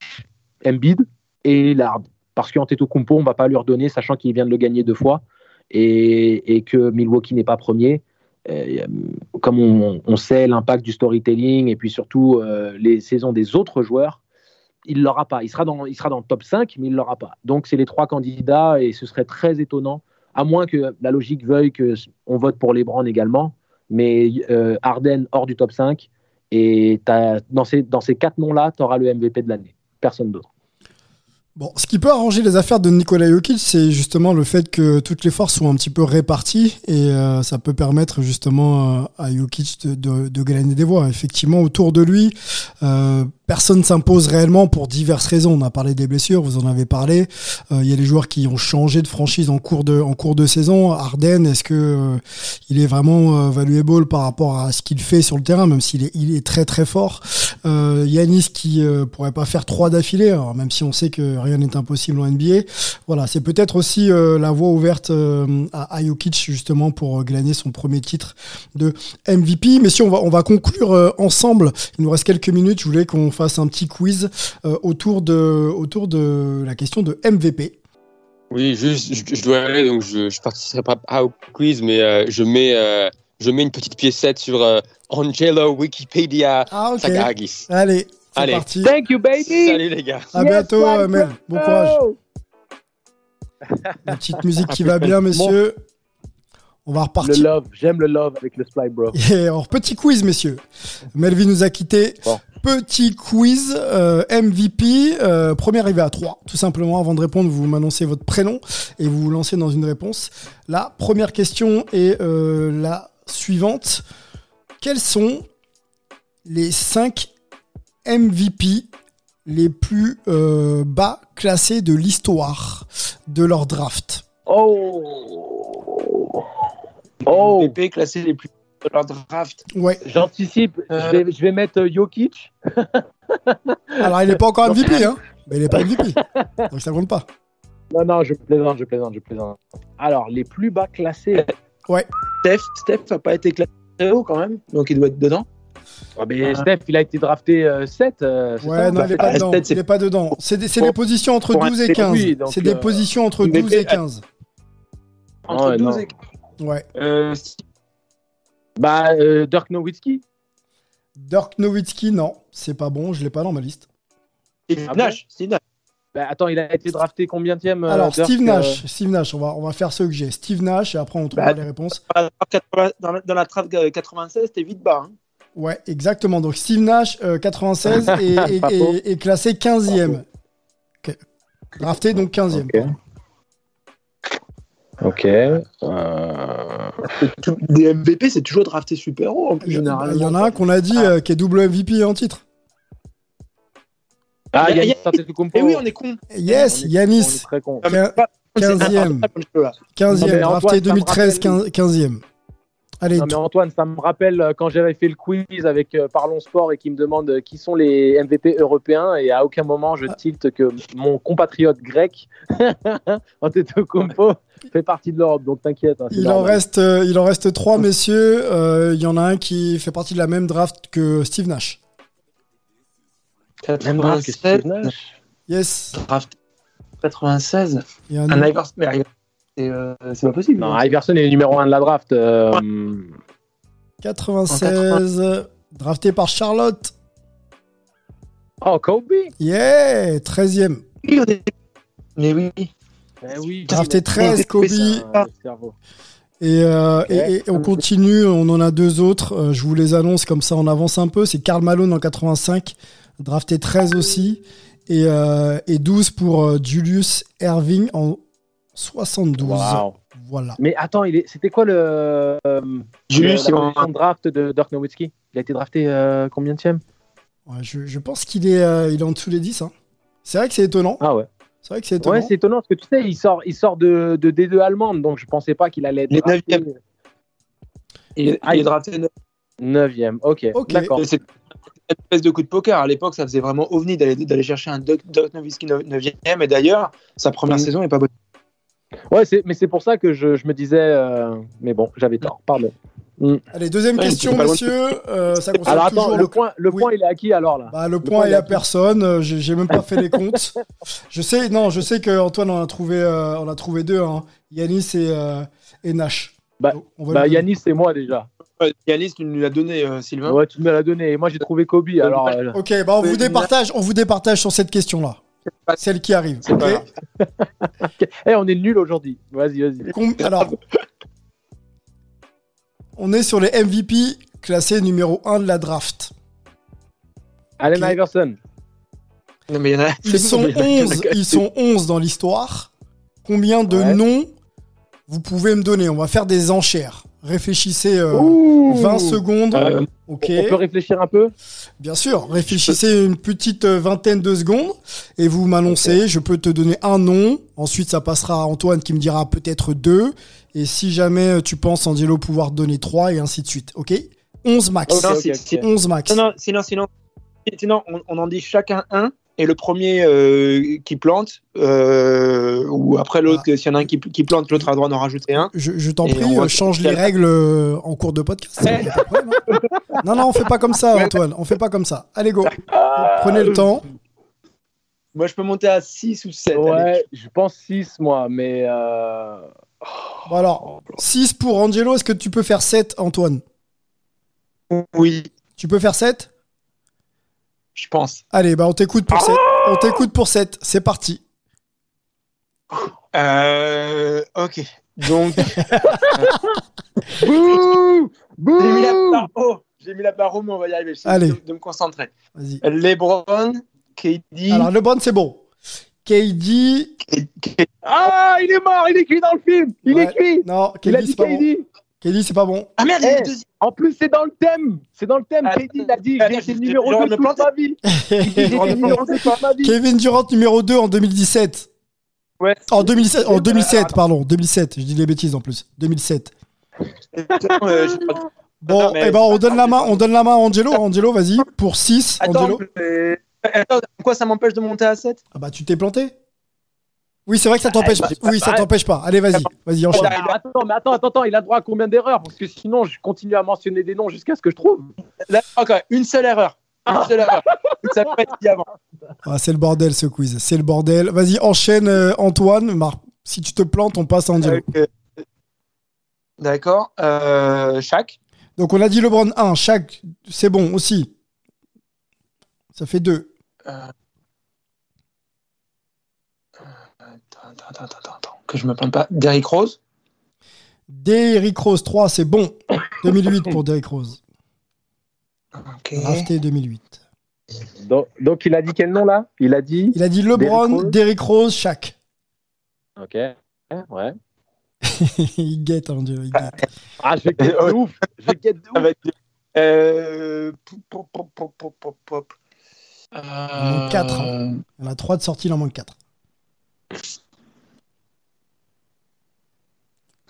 Embiid et Lillard. Parce qu'Antetokounmpo, on ne va pas lui redonner, sachant qu'il vient de le gagner deux fois et, que Milwaukee n'est pas premier. Euh, comme on, sait l'impact du storytelling et puis surtout les saisons des autres joueurs, il ne l'aura pas. Il sera, dans, il sera dans le top 5, mais il ne l'aura pas. Donc, c'est les trois candidats et ce serait très étonnant, à moins que la logique veuille qu'on vote pour les Browns également mais euh, Arden hors du top 5. Et dans ces, dans ces quatre noms-là, tu auras le MVP de l'année. Personne d'autre. Bon, ce qui peut arranger les affaires de Nikola Jokic, c'est justement le fait que toutes les forces sont un petit peu réparties et euh, ça peut permettre justement euh, à Jokic de, de, de, gagner des voix. Effectivement, autour de lui, euh, personne s'impose réellement pour diverses raisons. On a parlé des blessures, vous en avez parlé. Euh, il y a des joueurs qui ont changé de franchise en cours de, en cours de saison. Arden, est-ce que euh, il est vraiment valuable par rapport à ce qu'il fait sur le terrain, même s'il est, il est très très fort? Yanis qui pourrait pas faire trois d'affilée, même si on sait que rien n'est impossible en NBA. Voilà, c'est peut-être aussi la voie ouverte à, à Jokic justement pour gagner son premier titre de MVP. Mais si on va, on va conclure ensemble, il nous reste quelques minutes. Je voulais qu'on fasse un petit quiz euh, autour, de, autour de la question de MVP. Oui, juste, je, dois aller, donc je ne participerai pas au quiz, mais euh, je, mets, euh, je mets une petite piécette sur Angelo Wikipedia ah, Allez, c'est parti. Thank you, baby. Salut les gars. À bientôt, Mel. Bon courage. La petite musique qui va bien, messieurs. On va repartir. Le love, j'aime le love avec le Spy Bro. alors, petit quiz, messieurs. Melvin nous a quittés. Petit quiz euh, MVP, euh, premier arrivé à 3. Tout simplement, avant de répondre, vous m'annoncez votre prénom et vous vous lancez dans une réponse. La première question est euh, la suivante. Quels sont les 5 MVP les plus bas classés de l'histoire de leur draft Oh Oh MVP classé les plus leur draft. Ouais. J'anticipe, je, vais, mettre euh, Jokic. Alors, il n'est pas encore MVP, hein Mais il n'est pas MVP. Donc, ça compte pas. Non, non, je plaisante, je plaisante, je plaisante. Alors, les plus bas classés. Ouais. Steph, Steph n'a pas été classé haut quand même, donc il doit être dedans. Ah, mais Steph, il a été drafté 7. Euh, euh, ouais, non, il n'est pas, dedans. Il est pas dedans. C'est des, positions entre 12 et 15. C'est des positions entre 12 et 15. Entre 12 et 15. Ouais. Bah, euh, Dirk Nowitzki. Dirk Nowitzki, non, c'est pas bon, je l'ai pas dans ma liste. Steve ah Nash, Steve Nash. Bah, attends, il a été drafté combien de euh, Alors, Steve Nash, euh Steve Nash, on va, on va faire ce que j'ai. Steve Nash, et après on trouvera bah, les réponses. Dans la, dans la 96, c'était vite bas. Hein. Ouais, exactement. Donc, Steve Nash, 96, est, classé 15e. Drafté donc 15e. Ok. Euh... Des MVP, c'est toujours drafté super haut en plus. Il y en a un qu'on a dit euh, qui est double MVP en titre. Ah, Yanis Et oui, on est con. Yes, Yanis. 15e. 15e, drafté 2013, 15e. Allez, non, mais Antoine, ça me rappelle euh, quand j'avais fait le quiz avec euh, Parlons Sport et qui me demande euh, qui sont les MVP européens et à aucun moment je ah. tilte que mon compatriote grec, Antetokounmpo, fait partie de l'Europe, donc t'inquiète. Hein, il, en reste, il en reste trois, messieurs. Il y en a un qui fait partie de la même draft que Steve Nash. Même draft que Steve Nash Yes. Draft 96. Il y a un, un euh, c'est pas possible. Non, Iverson est numéro 1 de la draft. 96, euh, drafté par Charlotte. Oh, Kobe Yeah 13e. oui, on est- mais oui. Eh oui. Drafté 13, Kobe. Et, euh, et- et on continue, on en a deux autres. euh, je vous les annonce comme ça, on avance un peu. C'est Karl Malone en 85, drafté 13 aussi. Et, euh, et 12 pour euh, Julius Erving en 72. Waouh. Voilà. Mais attends, c'était quoi le. euh, Julius, la draft de Dirk Nowitzki? Il a été drafté euh, combien de Ouais, je, je pense qu'il est, euh, il est en dessous des 10. hein. C'est vrai que c'est étonnant. Ah ouais. C'est vrai que c'est étonnant. Ouais, c'est étonnant parce que tu sais, il sort, il sort de, de D2 allemande, donc je pensais pas qu'il allait être. Il est drafté. neuvième. Il est, Ah, il est drafté neuf. Neuvième, ok. Ok. D'accord. C'est une espèce de coup de poker. À l'époque, ça faisait vraiment ovni d'aller d'aller chercher un Doc, Doc Nowitzki 9e. Et d'ailleurs, sa première Mm. saison est pas bonne. Ouais, mais c'est pour ça que je, je me disais. euh, Mais bon, j'avais tort, pardon. Allez, deuxième Ouais, question, messieurs. Euh, ça concerne Alors attends, toujours le point, le Oui. point, il est à qui alors là Bah, le, Le point point, est à personne. Euh, J'ai même pas fait les comptes. Je sais, non, je sais que Antoine en a trouvé, euh, on a trouvé deux. Hein. Yanis et, euh, et Nash. Bah- Bah, Yanis, c'est moi déjà. Ouais, Yanis, tu nous l'as donné, euh, Sylvain. Ouais, tu me l'as donné. Et moi, j'ai trouvé Kobe. Alors, euh, Ok, bah on vous départage, on vous départage sur cette question-là. Pas- Celle qui arrive. C'est grave. eh, on est nul aujourd'hui. Vas-y, vas-y. Com- Alors, on est sur les MVP classés numéro 1 de la draft. Allen Ok. Iverson. Non, mais il y en a. Ils sont il y en a- il y en a 11, quatre. ils sont 11 dans l'histoire. Combien de Ouais. noms vous pouvez me donner? On va faire des enchères. Réfléchissez euh, Ouh. 20 secondes. Euh, ok. On peut réfléchir un peu Bien sûr, réfléchissez une petite euh, vingtaine de secondes et vous m'annoncez, je peux te donner un nom, ensuite ça passera à Antoine qui me dira peut-être deux, et si jamais euh, tu penses Angelo pouvoir donner trois et ainsi de suite, ok? 11 max. Ok, Non, ok, c'est- ok. c'est- 11 max. Non, non, sinon, sinon, sinon on, on en dit chacun un. Et le premier euh, qui plante, euh, ou après l'autre, Ah. s'il y en a un qui, qui plante, l'autre a le droit d'en rajouter un. Je, je t'en prie, on euh, change les règles en cours de podcast. problème, hein. non, non, on fait pas comme ça, Antoine. On fait pas comme ça. Allez, go. Prenez le temps. Moi, je peux monter à 6 ou 7. Ouais, je pense 6 moi, mais. euh, Bon, alors, 6 pour Angelo. Est-ce que tu peux faire 7, Antoine? Oui, Tu peux faire 7 je pense. Allez, bah on t'écoute pour 7. On t'écoute pour 7. C'est parti. Euh, ok. Donc, Bouh Bouh j'ai mis la barre haut. J'ai mis la barre haut, mais on va y arriver. Allez. de, de me concentrer. Vas-y. LeBron, KD. Alors, LeBron, c'est bon. KD. K- Ah, il est mort, il est cuit dans le film Il Ouais. est cuit Non, Il a KD, dit c'est pas bon. KD KD, c'est pas bon. Ah merde, il est Eh. le deuxième. En plus, c'est dans le thème C'est dans le thème Attends, KD, il a dit j'ai été numéro je- je 2 me toute plante. ma vie J'ai été numéro 2 toute ma vie Kevin Durant, numéro 2 en 2017. Ouais. En 2007, en 2007, pardon. 2007. Je dis des bêtises en plus. 2007. Euh, Bon, mais- eh ben, on donne la main, on donne la main à Angelo. Angelo, vas-y. Pour 6. Attends, Angelo. attends, pourquoi ça m'empêche de monter à 7 Ah bah, tu t'es planté? Oui, c'est vrai que ça t'empêche bah, pas. Oui, ça bah, t'empêche pas. Allez, vas-y. Vas-y, Oh, enchaîne. mais attends, mais attends, attends, attends, il a droit à combien d'erreurs? Parce que sinon, je continue à mentionner des noms jusqu'à ce que je trouve. Là, ok, une seule erreur. Une seule erreur. Ça peut être dit avant. Ah, c'est le bordel, ce quiz. C'est le bordel. Vas-y, enchaîne, euh, Antoine. Mar- Si tu te plantes, on passe Angelo. Euh, D'accord. Euh. Donc, on a dit LeBron 1. Chaque, c'est bon aussi. Ça fait 2. Euh, Attends, attends, attends, que je me plante pas. Derrick Rose? Derrick Rose 3, c'est bon. 2008 pour Derrick Rose. Ok. Drafté 2008. Donc, donc, il a dit quel nom là? Il a dit Il a dit Derrick LeBron, Rose. Derrick Rose, Shaq. Ok. Ouais. il guette, Angelo. Il guette. Ah, je vais get de ouf Je get de ouf. Euh, pop, pop, pop, pop, pop, pop. Il en manque quatre, Euh, Il y en a 3 de sortie, il en manque 4.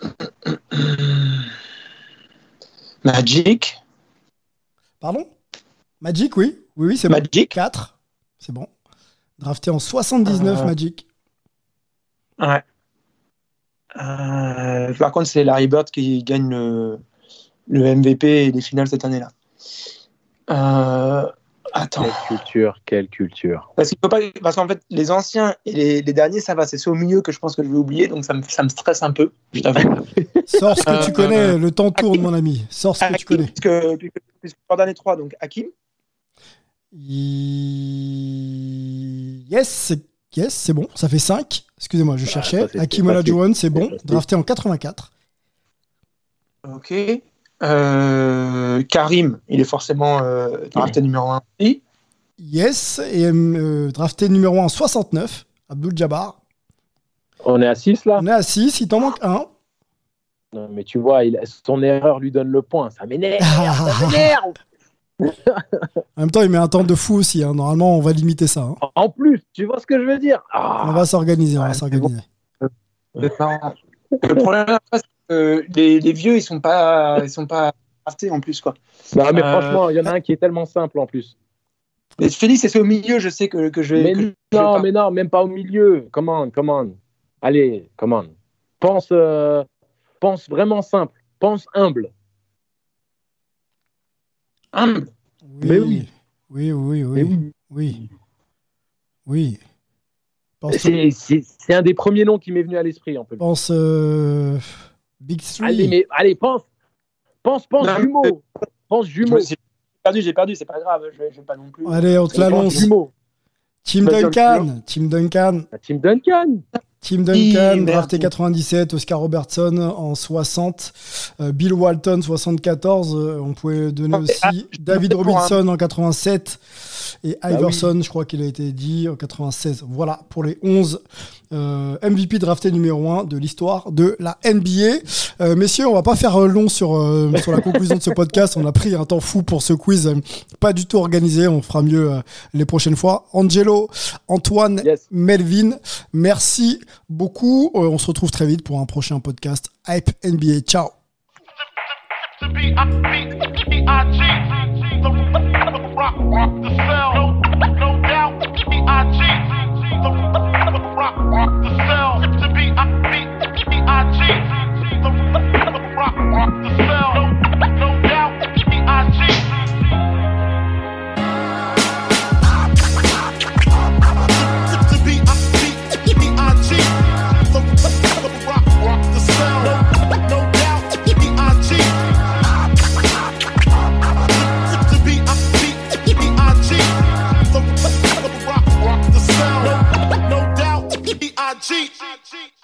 Magic. Pardon? Magic, oui. Oui, oui, c'est bon. Magic. 4. C'est bon. Drafté en 79, Euh, Magic. Ouais. Euh, par contre, c'est Larry Bird qui gagne le, le MVP et les finales cette année-là. Euh, attends. Quelle culture, quelle culture. Parce qu'il pas, parce qu'en fait, les anciens et les, les derniers, ça va. C'est ceux au milieu que je pense que je vais oublier, donc ça me, ça me stresse un peu. Je t'avoue. Sors ce que tu Euh, connais. Le temps tourne, mon ami. Sors ce que tu connais. puisque, puisque, puisque Jordan est 3, donc Hakim. Yes, c'est Yes, c'est bon. Ça fait 5. Excusez-moi, je cherchais. ça, c'est- Hakim c'est Olajuwon, c'est bon. Drafté en 84. Ok. Euh, Karim, il est forcément euh, drafté numéro 1. Et Yes. Et euh, drafté numéro 1 en 69. Abdul Jabbar. On est à 6 là? On est à 6. Il t'en manque un. Non, mais tu vois, il, son erreur lui donne le point. Ça m'énerve. Ça m'énerve. En même temps, il met un temps de fou aussi. hein. Normalement, on va limiter ça. hein. En plus, tu vois ce que je veux dire? Ah, On va s'organiser. On va s'organiser. Le problème, que les, les vieux, ils sont pas, ils sont pas draftés en plus, quoi. Non, mais Euh, franchement, il y en a un qui est tellement simple en plus. Mais Félix, c'est au milieu, je sais que, que je vais. Mais que je vais non, pas. mais non, même pas au milieu. Comment, comment Allez, comment Pense, euh, pense vraiment simple. Pense humble. Humble. Mais oui. Oui, oui, oui. Mais Oui. oui. Oui. Oui. Pense, C'est un des premiers noms qui m'est venu à l'esprit. On pense euh, Big Three. Allez, mais allez, pense, pense, pense Non, jumeau. Pense jumeau. me suis perdu, j'ai perdu, c'est pas grave, je vais, je vais pas non plus. Allez, on te l'annonce. Tim Vas-y, Duncan. Tim Duncan. Team Duncan. Tim Duncan, merde. drafté 97, Oscar Robertson en 60, euh, Bill Walton 74, euh, on pouvait donner Ah, aussi ah, David Robinson en 87 et Bah Iverson, je crois qu'il a été dit en 96. Voilà pour les 11 euh, MVP draftés numéro 1 de l'histoire de la NBA. Euh, messieurs, on va pas faire euh, long sur, euh, sur la conclusion de ce podcast. On a pris un temps fou pour ce quiz, euh, pas du tout organisé. On fera mieux euh, les prochaines fois. Angelo, Antoine, Yes. Melvin, merci beaucoup. Euh, on se retrouve très vite pour un prochain podcast Hype NBA. Ciao. Rock rock the cell cheat. I cheat.